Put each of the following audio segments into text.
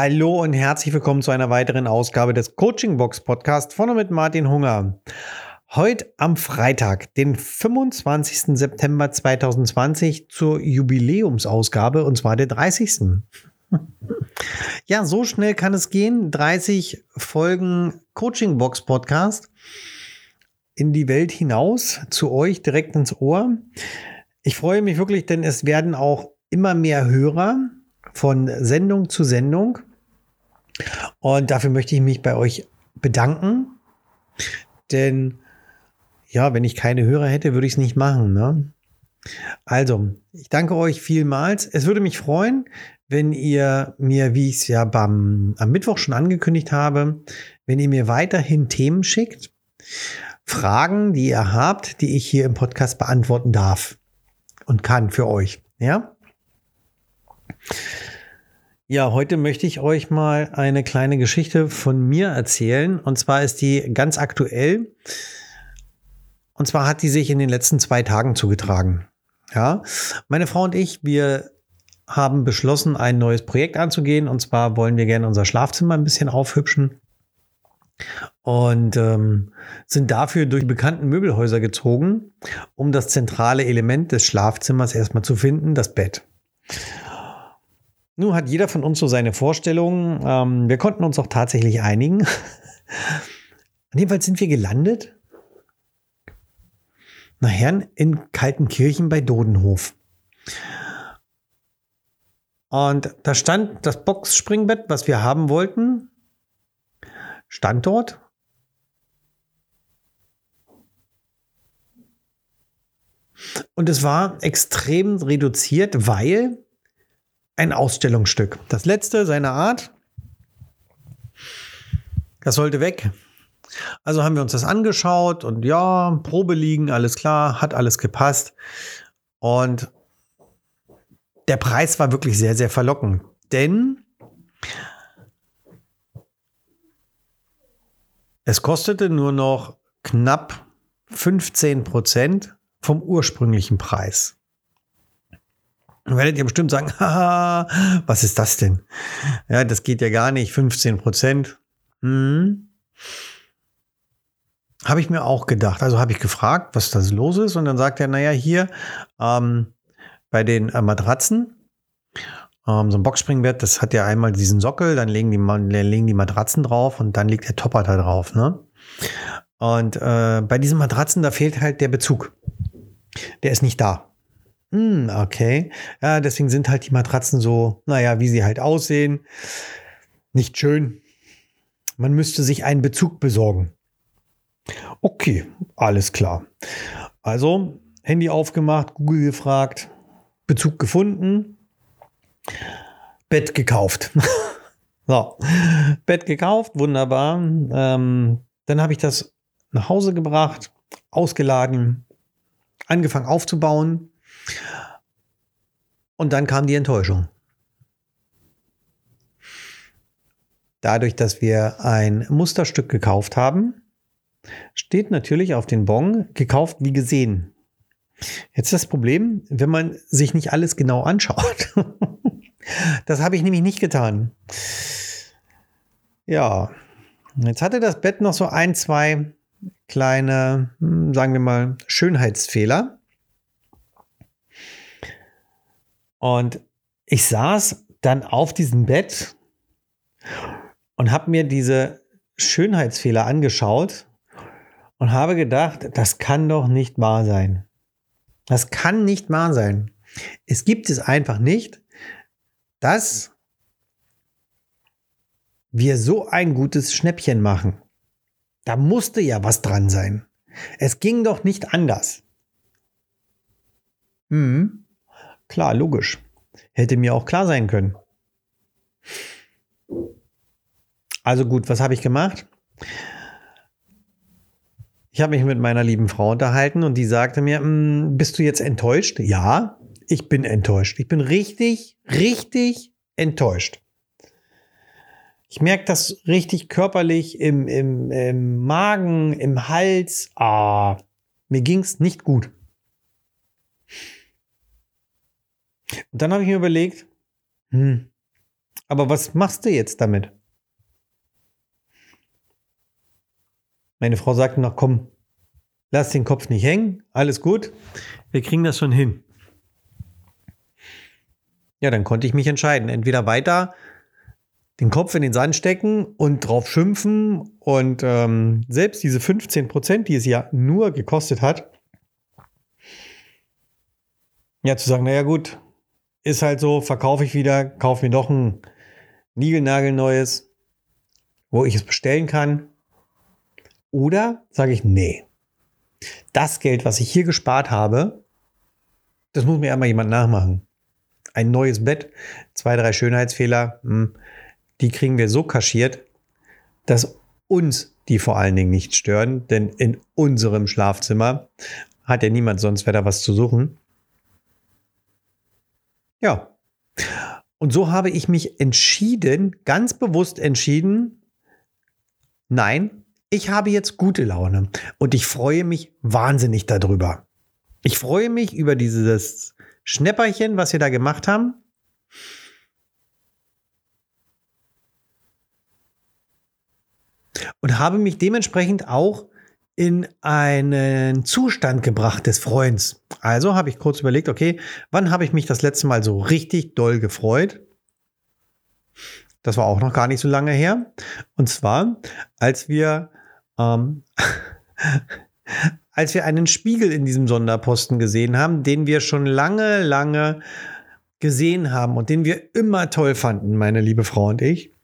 Hallo und herzlich willkommen zu einer weiteren Ausgabe des Coaching Box Podcast von und mit Martin Hunger. Heute am Freitag, den 25. September 2020 zur Jubiläumsausgabe und zwar der 30. Ja, so schnell kann es gehen. 30 Folgen Coaching Box Podcast in die Welt hinaus, zu euch direkt ins Ohr. Ich freue mich wirklich, denn es werden auch immer mehr Hörer von Sendung zu Sendung. Und dafür möchte ich mich bei euch bedanken. Denn ja, wenn ich keine Hörer hätte, würde ich es nicht machen. Ne? Also, ich danke euch vielmals. Es würde mich freuen, wenn ihr mir, wie ich es ja beim, am Mittwoch schon angekündigt habe, wenn ihr mir weiterhin Themen schickt, Fragen, die ihr habt, die ich hier im Podcast beantworten darf und kann für euch. Ja? Ja, heute möchte ich euch mal eine kleine Geschichte von mir erzählen. Und zwar ist die ganz aktuell. Und zwar hat die sich in den letzten zwei Tagen zugetragen. Ja, meine Frau und ich, wir haben beschlossen, ein neues Projekt anzugehen. Und zwar wollen wir gerne unser Schlafzimmer ein bisschen aufhübschen. Und ähm, sind dafür durch bekannten Möbelhäuser gezogen, um das zentrale Element des Schlafzimmers erstmal zu finden, das Bett. Nun hat jeder von uns so seine Vorstellungen. Ähm, wir konnten uns auch tatsächlich einigen. Jedenfalls sind wir gelandet. Nachher in Kaltenkirchen bei Dodenhof. Und da stand das Boxspringbett, was wir haben wollten, stand dort. Und es war extrem reduziert, weil ein Ausstellungsstück. Das letzte seiner Art. Das sollte weg. Also haben wir uns das angeschaut und ja, Probe liegen, alles klar, hat alles gepasst. Und der Preis war wirklich sehr, sehr verlockend. Denn es kostete nur noch knapp 15 Prozent vom ursprünglichen Preis. Dann werdet ihr bestimmt sagen, haha, was ist das denn? Ja, das geht ja gar nicht, 15 Prozent. Hm. Habe ich mir auch gedacht. Also habe ich gefragt, was das los ist. Und dann sagt er, naja, hier ähm, bei den äh, Matratzen, ähm, so ein Boxspringbett, das hat ja einmal diesen Sockel, dann legen die, legen die Matratzen drauf und dann liegt der Topper da drauf. Ne? Und äh, bei diesen Matratzen, da fehlt halt der Bezug. Der ist nicht da. Hm, okay. Ja, deswegen sind halt die Matratzen so, naja, wie sie halt aussehen. Nicht schön. Man müsste sich einen Bezug besorgen. Okay, alles klar. Also, Handy aufgemacht, Google gefragt, Bezug gefunden, Bett gekauft. so, Bett gekauft, wunderbar. Ähm, dann habe ich das nach Hause gebracht, ausgeladen, angefangen aufzubauen. Und dann kam die Enttäuschung. Dadurch, dass wir ein Musterstück gekauft haben, steht natürlich auf den Bon gekauft wie gesehen. Jetzt das Problem, wenn man sich nicht alles genau anschaut. das habe ich nämlich nicht getan. Ja, jetzt hatte das Bett noch so ein, zwei kleine, hm, sagen wir mal, Schönheitsfehler. Und ich saß dann auf diesem Bett und habe mir diese Schönheitsfehler angeschaut und habe gedacht, das kann doch nicht wahr sein. Das kann nicht wahr sein. Es gibt es einfach nicht, dass wir so ein gutes Schnäppchen machen. Da musste ja was dran sein. Es ging doch nicht anders. Hm. Klar, logisch. Hätte mir auch klar sein können. Also gut, was habe ich gemacht? Ich habe mich mit meiner lieben Frau unterhalten und die sagte mir, hm, bist du jetzt enttäuscht? Ja, ich bin enttäuscht. Ich bin richtig, richtig enttäuscht. Ich merke das richtig körperlich im, im, im Magen, im Hals. Ah, mir ging es nicht gut. Und dann habe ich mir überlegt, hm, Aber was machst du jetzt damit? Meine Frau sagte noch, komm, lass den Kopf nicht hängen, alles gut, wir kriegen das schon hin. Ja, dann konnte ich mich entscheiden, entweder weiter den Kopf in den Sand stecken und drauf schimpfen und ähm, selbst diese 15 Prozent, die es ja nur gekostet hat, ja, zu sagen, naja gut, ist halt so, verkaufe ich wieder, kaufe mir doch ein Niegelnagelneues, wo ich es bestellen kann. Oder sage ich, nee, das Geld, was ich hier gespart habe, das muss mir einmal jemand nachmachen. Ein neues Bett, zwei, drei Schönheitsfehler, hm, die kriegen wir so kaschiert, dass uns die vor allen Dingen nicht stören, denn in unserem Schlafzimmer hat ja niemand sonst wieder was zu suchen. Ja. Und so habe ich mich entschieden, ganz bewusst entschieden, nein, ich habe jetzt gute Laune und ich freue mich wahnsinnig darüber. Ich freue mich über dieses Schnäpperchen, was wir da gemacht haben. Und habe mich dementsprechend auch in einen Zustand gebracht des Freuens. Also habe ich kurz überlegt, okay, wann habe ich mich das letzte Mal so richtig doll gefreut? Das war auch noch gar nicht so lange her. Und zwar, als wir, ähm, als wir einen Spiegel in diesem Sonderposten gesehen haben, den wir schon lange, lange gesehen haben und den wir immer toll fanden, meine liebe Frau und ich.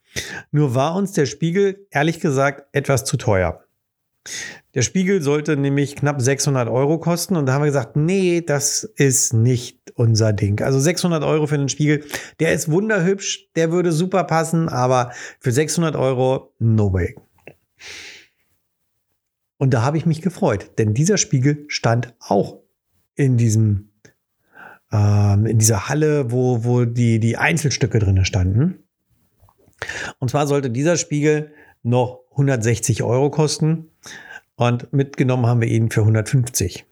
Nur war uns der Spiegel, ehrlich gesagt, etwas zu teuer. Der Spiegel sollte nämlich knapp 600 Euro kosten und da haben wir gesagt, nee, das ist nicht unser Ding. Also 600 Euro für einen Spiegel, der ist wunderhübsch, der würde super passen, aber für 600 Euro, no way. Und da habe ich mich gefreut, denn dieser Spiegel stand auch in diesem, ähm, in dieser Halle, wo, wo die, die Einzelstücke drin standen. Und zwar sollte dieser Spiegel noch 160 Euro kosten. Und mitgenommen haben wir ihn für 150.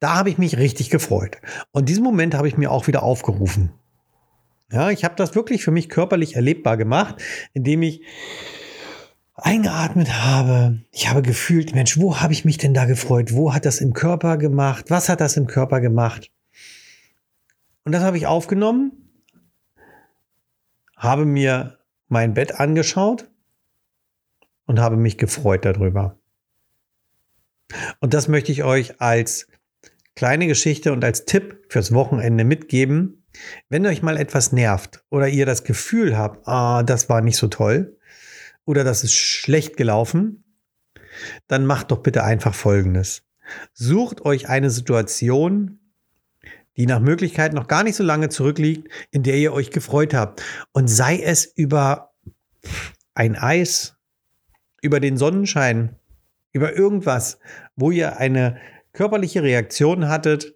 Da habe ich mich richtig gefreut. Und diesen Moment habe ich mir auch wieder aufgerufen. Ja, ich habe das wirklich für mich körperlich erlebbar gemacht, indem ich eingeatmet habe. Ich habe gefühlt, Mensch, wo habe ich mich denn da gefreut? Wo hat das im Körper gemacht? Was hat das im Körper gemacht? Und das habe ich aufgenommen, habe mir mein Bett angeschaut und habe mich gefreut darüber. Und das möchte ich euch als kleine Geschichte und als Tipp fürs Wochenende mitgeben. Wenn euch mal etwas nervt oder ihr das Gefühl habt, ah, das war nicht so toll oder das ist schlecht gelaufen, dann macht doch bitte einfach Folgendes. Sucht euch eine Situation, die nach Möglichkeit noch gar nicht so lange zurückliegt, in der ihr euch gefreut habt. Und sei es über ein Eis, über den Sonnenschein, über irgendwas, wo ihr eine körperliche Reaktion hattet,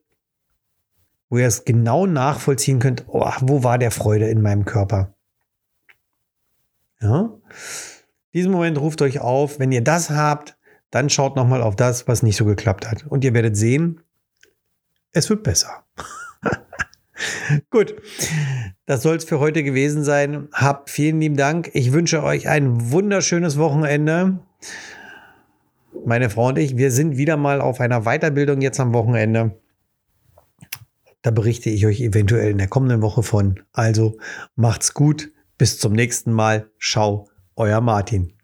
wo ihr es genau nachvollziehen könnt, oh, wo war der Freude in meinem Körper? Ja? Diesen Moment ruft euch auf, wenn ihr das habt, dann schaut nochmal auf das, was nicht so geklappt hat. Und ihr werdet sehen, es wird besser. Gut, das soll es für heute gewesen sein. Habt vielen lieben Dank. Ich wünsche euch ein wunderschönes Wochenende meine Frau und ich, wir sind wieder mal auf einer Weiterbildung jetzt am Wochenende. Da berichte ich euch eventuell in der kommenden Woche von. Also macht's gut. Bis zum nächsten Mal. Ciao, euer Martin.